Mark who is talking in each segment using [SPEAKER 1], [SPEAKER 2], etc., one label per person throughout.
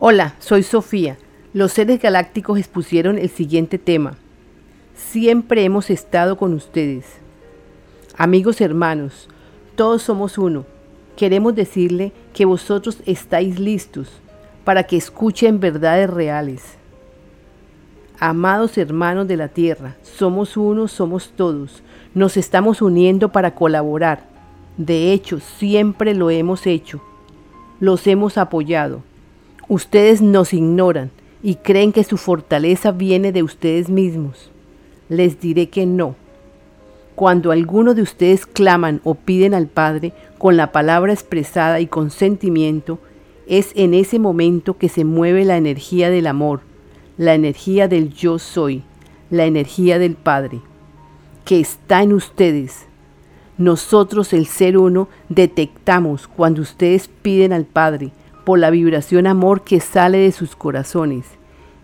[SPEAKER 1] Hola, soy Sofía. Los seres galácticos expusieron el siguiente tema. Siempre hemos estado con ustedes. Amigos hermanos, todos somos uno. Queremos decirle que vosotros estáis listos para que escuchen verdades reales. Amados hermanos de la tierra, somos uno, somos todos. Nos estamos uniendo para colaborar. De hecho, siempre lo hemos hecho. Los hemos apoyado. Ustedes nos ignoran y creen que su fortaleza viene de ustedes mismos. Les diré que no. Cuando alguno de ustedes claman o piden al Padre con la palabra expresada y con sentimiento, es en ese momento que se mueve la energía del amor, la energía del yo soy, la energía del Padre, que está en ustedes. Nosotros, el ser uno, detectamos cuando ustedes piden al Padre por la vibración amor que sale de sus corazones.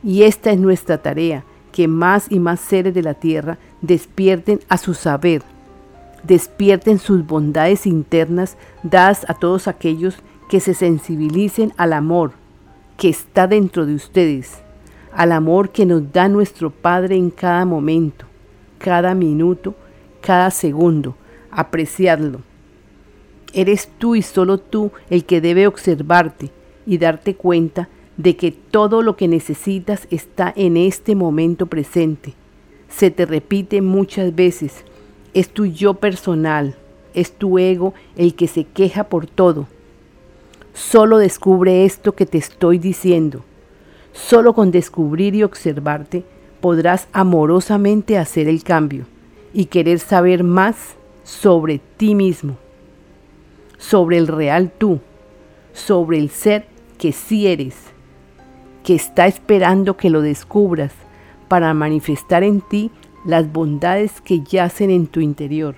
[SPEAKER 1] Y esta es nuestra tarea, que más y más seres de la tierra despierten a su saber, despierten sus bondades internas dadas a todos aquellos que se sensibilicen al amor que está dentro de ustedes, al amor que nos da nuestro Padre en cada momento, cada minuto, cada segundo, apreciarlo Eres tú y solo tú el que debe observarte y darte cuenta de que todo lo que necesitas está en este momento presente. Se te repite muchas veces, es tu yo personal, es tu ego el que se queja por todo. Solo descubre esto que te estoy diciendo. Solo con descubrir y observarte podrás amorosamente hacer el cambio y querer saber más sobre ti mismo sobre el real tú, sobre el ser que sí eres, que está esperando que lo descubras para manifestar en ti las bondades que yacen en tu interior.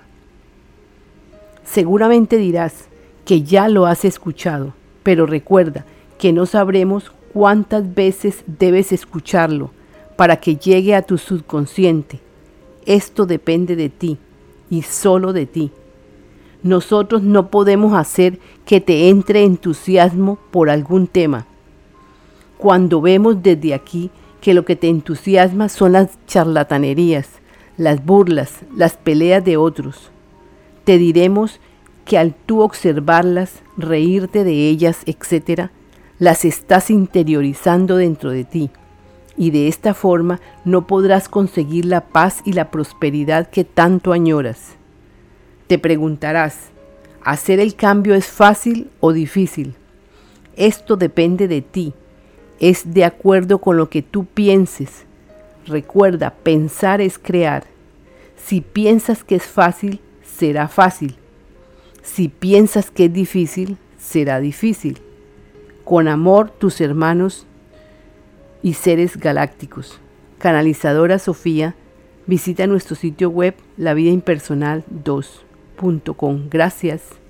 [SPEAKER 1] Seguramente dirás que ya lo has escuchado, pero recuerda que no sabremos cuántas veces debes escucharlo para que llegue a tu subconsciente. Esto depende de ti y solo de ti. Nosotros no podemos hacer que te entre entusiasmo por algún tema. Cuando vemos desde aquí que lo que te entusiasma son las charlatanerías, las burlas, las peleas de otros, te diremos que al tú observarlas, reírte de ellas, etc., las estás interiorizando dentro de ti y de esta forma no podrás conseguir la paz y la prosperidad que tanto añoras. Te preguntarás, ¿hacer el cambio es fácil o difícil? Esto depende de ti, es de acuerdo con lo que tú pienses. Recuerda, pensar es crear. Si piensas que es fácil, será fácil. Si piensas que es difícil, será difícil. Con amor, tus hermanos y seres galácticos. Canalizadora Sofía, visita nuestro sitio web La Vida Impersonal 2. Gracias.